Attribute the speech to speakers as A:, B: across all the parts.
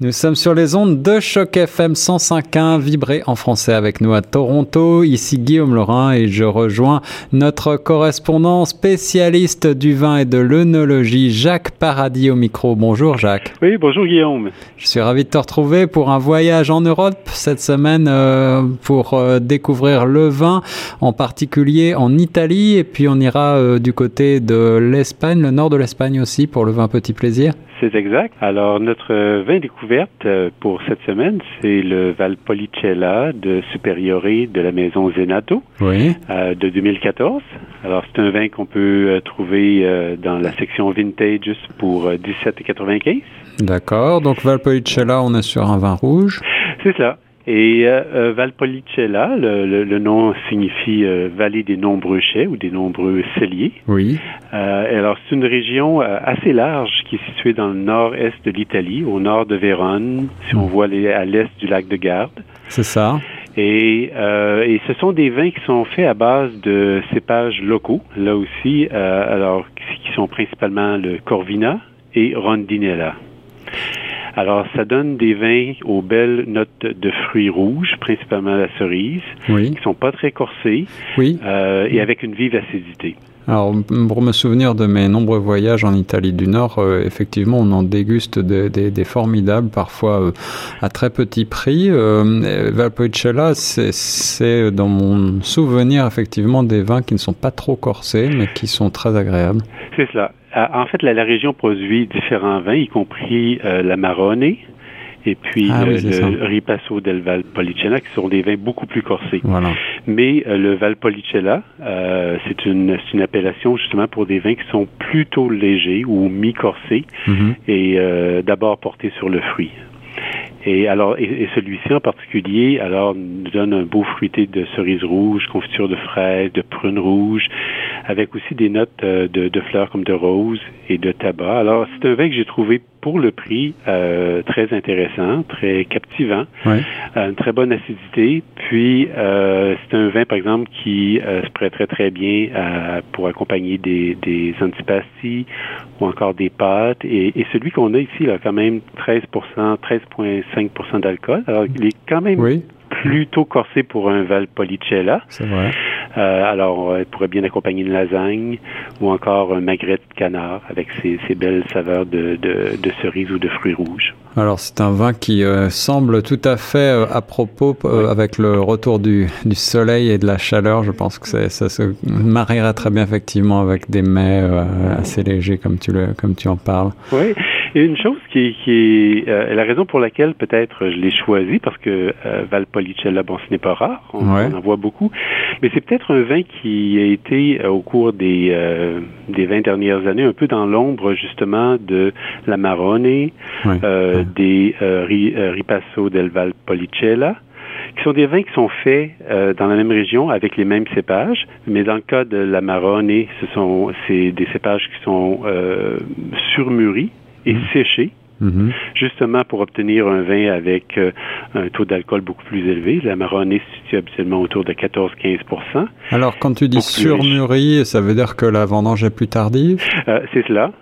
A: Nous sommes sur les ondes de Choc FM 105.1, vibré en français avec nous à Toronto. Ici Guillaume Laurin et je rejoins notre correspondant spécialiste du vin et de l'œnologie, Jacques Paradis au micro. Bonjour Jacques.
B: Oui, bonjour Guillaume.
A: Je suis ravi de te retrouver pour un voyage en Europe cette semaine euh, pour euh, découvrir le vin, en particulier en Italie et puis on ira euh, du côté de l'Espagne, le nord de l'Espagne aussi pour le vin Petit Plaisir.
B: C'est exact. Alors, notre vin découverte euh, pour cette semaine, c'est le Valpolicella de Superiore de la maison Zenato
A: oui.
B: euh, de 2014. Alors, c'est un vin qu'on peut euh, trouver euh, dans la section vintage pour 17,95.
A: D'accord. Donc, Valpolicella, on est sur un vin rouge.
B: C'est ça. Et euh, Valpolicella, le, le, le, nom signifie euh, vallée des nombreux chais ou des nombreux celliers.
A: Oui.
B: Euh, alors, c'est une région assez large qui est située dans le nord-est de l'Italie, au nord de Vérone, si on voit les, à l'est du lac de Garde.
A: C'est ça.
B: Et, euh, et, ce sont des vins qui sont faits à base de cépages locaux, là aussi, euh, alors qui sont principalement le Corvina et Rondinella. Alors, ça donne des vins aux belles notes de fruits rouges, principalement la cerise,
A: oui.
B: qui sont pas très corsés,
A: oui.
B: euh, et avec une vive acidité.
A: Alors, pour me souvenir de mes nombreux voyages en Italie du Nord, euh, effectivement, on en déguste des, des, des formidables, parfois euh, à très petit prix. Euh, Valpolicella, c'est dans mon souvenir, effectivement, des vins qui ne sont pas trop corsés, mais qui sont très agréables.
B: C'est cela. En fait, la, la, région produit différents vins, y compris euh, la Marone, et puis
A: ah,
B: le,
A: oui,
B: le Ripasso del Valpolicella, qui sont des vins beaucoup plus corsés.
A: Voilà.
B: Mais euh, le Valpolicella, euh, c'est une, une, appellation justement pour des vins qui sont plutôt légers ou mi-corsés
A: mm -hmm.
B: et euh, d'abord portés sur le fruit. Et alors, et, et celui-ci en particulier, alors, nous donne un beau fruité de cerise rouge, confiture de fraises, de prunes rouges, avec aussi des notes euh, de, de, fleurs comme de rose et de tabac. Alors, c'est un vin que j'ai trouvé pour le prix euh, très intéressant, très captivant,
A: ouais.
B: euh, une très bonne acidité. Puis, c'est un vin, par exemple, qui se prêterait très bien pour accompagner des, des antipasties ou encore des pâtes. Et, et celui qu'on a ici, là, quand même 13 13,5% d'alcool. Alors, il est quand même
A: oui.
B: plutôt corsé pour un Valpolicella.
A: C'est vrai.
B: Euh, alors, il pourrait bien accompagner une lasagne ou encore un magret de canard avec ses, ses belles saveurs de, de, de, cerises ou de fruits rouges.
A: Alors, c'est un vin qui euh, semble tout à fait euh, à propos avec le retour du, du, soleil et de la chaleur. Je pense que ça se marierait très bien effectivement avec des mets assez légers comme tu, le, comme tu en parles.
B: Oui. Et une chose qui, qui est euh, la raison pour laquelle peut-être je l'ai choisi, parce que euh, Valpolicella, bon, ce n'est pas rare, on,
A: ouais.
B: on, en voit beaucoup, mais c'est peut-être un vin qui a été euh, au cours des euh, des 20 dernières années un peu dans l'ombre justement de la Marone,
A: ouais.
B: ouais. des ri, Ripasso del Valpolicella qui sont des vins qui sont faits euh, dans la même région avec les mêmes cépages, mais dans le cas de la Marone, ce sont c'est des cépages qui sont euh, surmûris et séchés.
A: Mmh.
B: Justement pour obtenir un vin avec euh, un taux d'alcool beaucoup plus élevé. La Marone se situe habituellement autour de 14-15
A: Alors, quand tu dis surmûri, ça veut dire que la vendange est plus tardive?
B: Euh, C'est cela.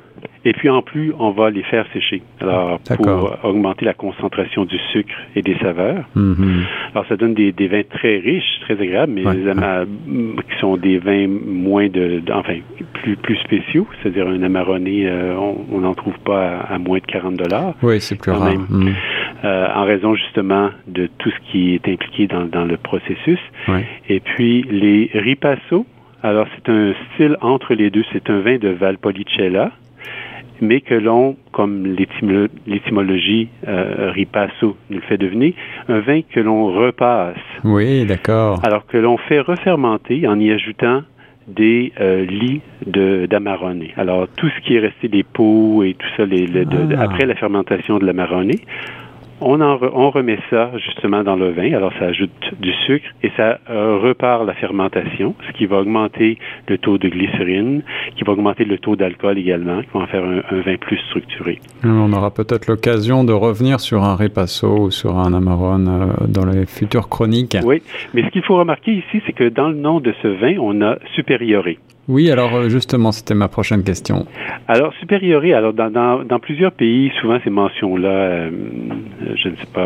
B: Et puis en plus, on va les faire sécher. Alors pour augmenter la concentration du sucre et des saveurs.
A: Mm -hmm.
B: Alors ça donne des, des, vins très riches, très agréables, mais
A: ouais.
B: les ama qui sont des vins moins de, de enfin plus plus spéciaux, c'est-à-dire un Amarone, euh, on n'en trouve pas à, à, moins de 40 dollars.
A: Oui, c'est plus rare.
B: Mm. Euh, en raison justement de tout ce qui est impliqué dans, dans le processus.
A: Ouais.
B: Et puis les ripasso. Alors c'est un style entre les deux. C'est un vin de Valpolicella mais que l'on, comme l'étymologie euh, ripasso nous le fait devenir, un vin que l'on repasse.
A: Oui, d'accord.
B: Alors que l'on fait refermenter en y ajoutant des euh, lits de d'amarone. Alors tout ce qui est resté des peaux et tout ça, les, les, de,
A: Ah.
B: après la fermentation de l'amarone, on, en re, on remet ça justement dans le vin. Alors ça ajoute du sucre et ça euh, repart la fermentation, ce qui va augmenter le taux de glycérine, qui va augmenter le taux d'alcool également, qui va en faire un, un vin plus structuré.
A: On aura peut-être l'occasion de revenir sur un Ripasso ou sur un Amarone euh, dans les futures chroniques.
B: Oui, mais ce qu'il faut remarquer ici, c'est que dans le nom de ce vin, on a supérioré.
A: Oui, alors justement, c'était ma prochaine question.
B: Alors, supérioré, alors dans, dans, dans plusieurs pays, souvent ces mentions-là, je ne sais pas,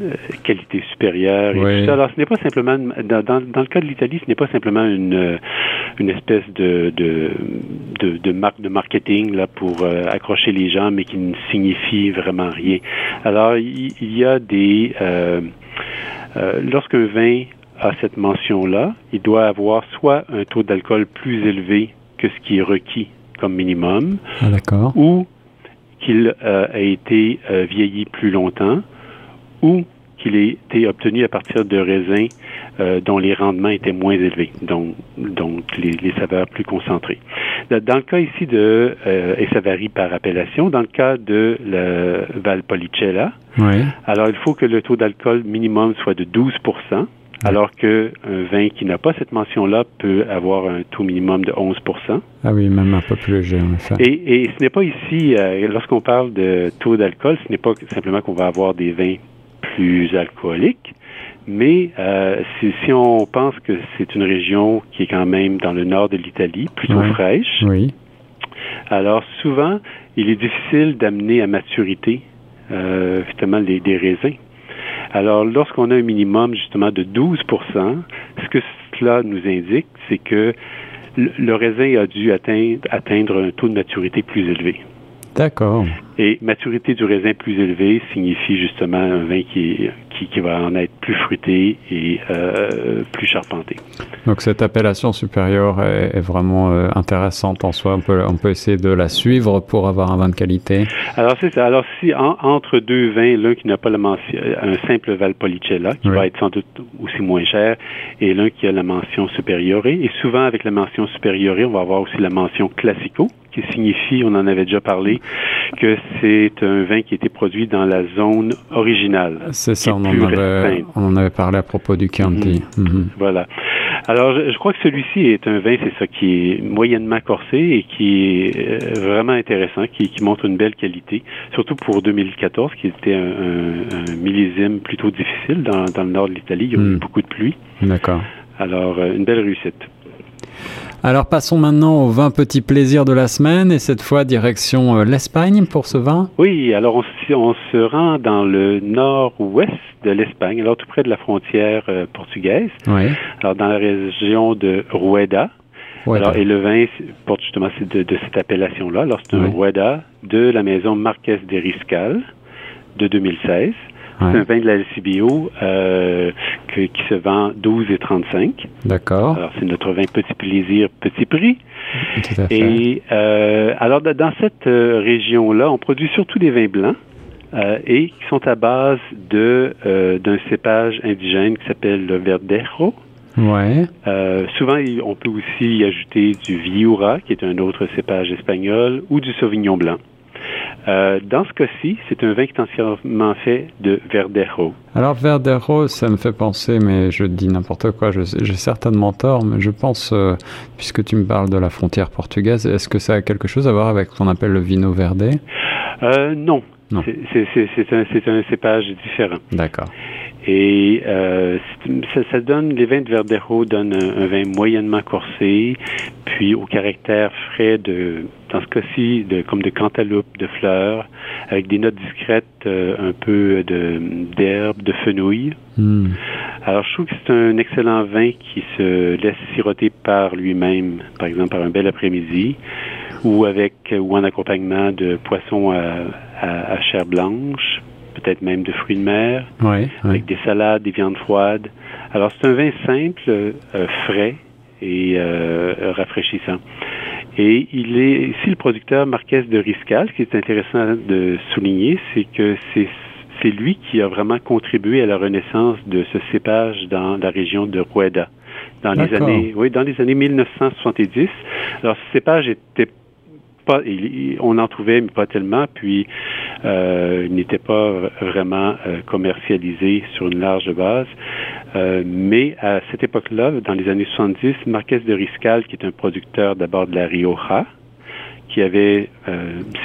B: euh, qualité supérieure. Et Alors, ce n'est pas simplement, dans, dans, le cas de l'Italie, ce n'est pas simplement une, euh, une espèce de, de, de, de marque de marketing là, pour euh, accrocher les gens, mais qui ne signifie vraiment rien. Alors, il, y a des... Euh, lorsqu'un vin a cette mention-là, il doit avoir soit un taux d'alcool plus élevé que ce qui est requis comme minimum,
A: ah,
B: ou qu'il a été vieilli plus longtemps, ou qu'il ait été obtenu à partir de raisins euh, dont les rendements étaient moins élevés, donc, donc les, saveurs plus concentrées. Dans le cas ici de, euh, et ça varie par appellation, dans le cas de la Valpolicella,
A: oui.
B: alors il faut que le taux d'alcool minimum soit de 12 alors qu'un vin qui n'a pas cette mention-là peut avoir un taux minimum de 11
A: Ah oui, même un peu plus léger, en effet.
B: Et, et ce n'est pas ici, euh, lorsqu'on parle de taux d'alcool, ce n'est pas simplement qu'on va avoir des vins plus alcoolique. Mais euh, si, on pense que c'est une région qui est quand même dans le nord de l'Italie, plutôt fraîche,
A: oui.
B: alors souvent, il est difficile d'amener à maturité euh, justement les, des raisins. Alors, lorsqu'on a un minimum justement de 12% ce que cela nous indique, c'est que le, raisin a dû atteindre, atteindre un taux de maturité plus élevé.
A: D'accord.
B: Et maturité du raisin plus élevée signifie justement un vin qui, qui, va en être plus fruité et euh, plus charpenté.
A: Donc cette appellation supérieure est, vraiment euh, intéressante en soi. On peut, on peut essayer de la suivre pour avoir un vin de qualité.
B: Alors c'est ça. Alors si entre deux vins, l'un qui n'a pas la mention, un simple Valpolicella qui va être sans doute aussi moins cher, et l'un qui a la mention supérieure. Et souvent avec la mention supérieure, on va avoir aussi la mention classico qui signifie, on en avait déjà parlé, que c'est un vin qui a été produit dans la zone originale.
A: C'est ça, on en, avait, on en, avait, parlé à propos du Chianti.
B: Mhm. Mhm. Voilà. Alors, je, crois que celui-ci est un vin, c'est ça, qui est moyennement corsé et qui est euh, vraiment intéressant, qui, qui, montre une belle qualité, surtout pour 2014, qui était un, millésime plutôt difficile dans, dans, le nord de l'Italie. Il y a eu mhm. beaucoup de pluie.
A: D'accord.
B: Alors, euh, une belle réussite.
A: Alors passons maintenant aux 20 petits plaisirs de la semaine et cette fois direction euh, l'Espagne pour ce vin.
B: Oui, alors on, se rend dans le nord-ouest de l'Espagne, alors tout près de la frontière euh, portugaise.
A: Oui.
B: Alors dans la région de Rueda. Alors, et le vin porte justement de, de cette appellation-là. Alors c'est un Rueda de la maison Marquès de Riscal de 2016. C'est un vin de la LCBO euh, qui se vend 12 et 35.
A: D'accord.
B: Alors, c'est notre vin petit plaisir, petit prix.
A: Tout à fait.
B: Et euh, alors, dans cette euh, région-là, on produit surtout des vins blancs. Euh, et qui sont à base de d'un cépage indigène qui s'appelle le Verdejo.
A: Ouais.
B: Euh, souvent, on peut aussi y ajouter du Viura, qui est un autre cépage espagnol, ou du Sauvignon blanc. Euh, dans ce cas-ci, c'est un vin qui est entièrement fait de Verdejo.
A: Alors Verdejo, ça me fait penser, mais je dis n'importe quoi, j'ai certainement tort, mais je pense, euh, puisque tu me parles de la frontière portugaise, est-ce que ça a quelque chose à voir avec ce qu'on appelle le vino verde?
B: Euh, Non. non. C'est un, un cépage différent.
A: D'accord.
B: Et euh, ça, donne, les vins de Verdejo donnent un, vin moyennement corsé, puis au caractère frais de, dans ce cas-ci, de, comme de cantaloupe, de fleurs, avec des notes discrètes, euh, un peu de d'herbe, de fenouil.
A: Hmm.
B: Alors je trouve que c'est un excellent vin qui se laisse siroter par lui-même, par exemple par un bel après-midi, ou avec ou en accompagnement de poissons à, à chair blanche peut-être même de fruits de mer, avec des salades, des viandes froides. Alors c'est un vin simple, euh, frais et euh, rafraîchissant. Et il est ici le producteur Marquès de Riscal. Ce qui est intéressant de souligner, c'est que c'est c'est lui qui a vraiment contribué à la renaissance de ce cépage dans la région de Rueda dans les années oui dans les années 1970. Alors ce cépage était pas, on en trouvait, mais pas tellement, puis euh, il n'était pas vraiment euh, commercialisé sur une large base. Euh, mais à cette époque-là, dans les années 70, Marquez de Riscal, qui est un producteur d'abord de la Rioja, qui avait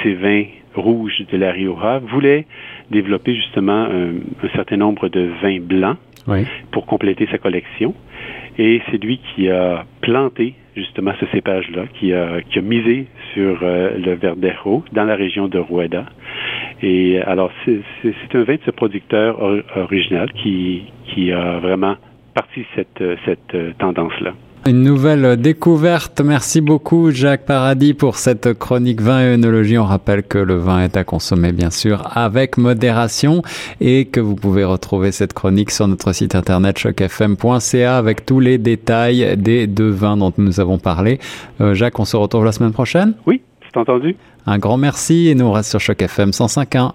B: ses vins rouges de la Rioja, voulait développer justement un, certain nombre de vins blancs pour compléter sa collection. Et c'est lui qui a planté justement ce cépage-là, qui a, misé sur le Verdejo dans la région de Rueda. Et alors, c'est un vin de ce producteur original qui, a vraiment parti cette, cette tendance-là.
A: Une nouvelle découverte. Merci beaucoup Jacques Paradis pour cette chronique vin et œnologie. On rappelle que le vin est à consommer bien sûr avec modération et que vous pouvez retrouver cette chronique sur notre site internet chocfm.ca avec tous les détails des deux vins dont nous avons parlé. Euh, Jacques, on se retrouve la semaine prochaine?
B: Oui, c'est entendu.
A: Un grand merci et nous on reste sur Choc FM 105.1.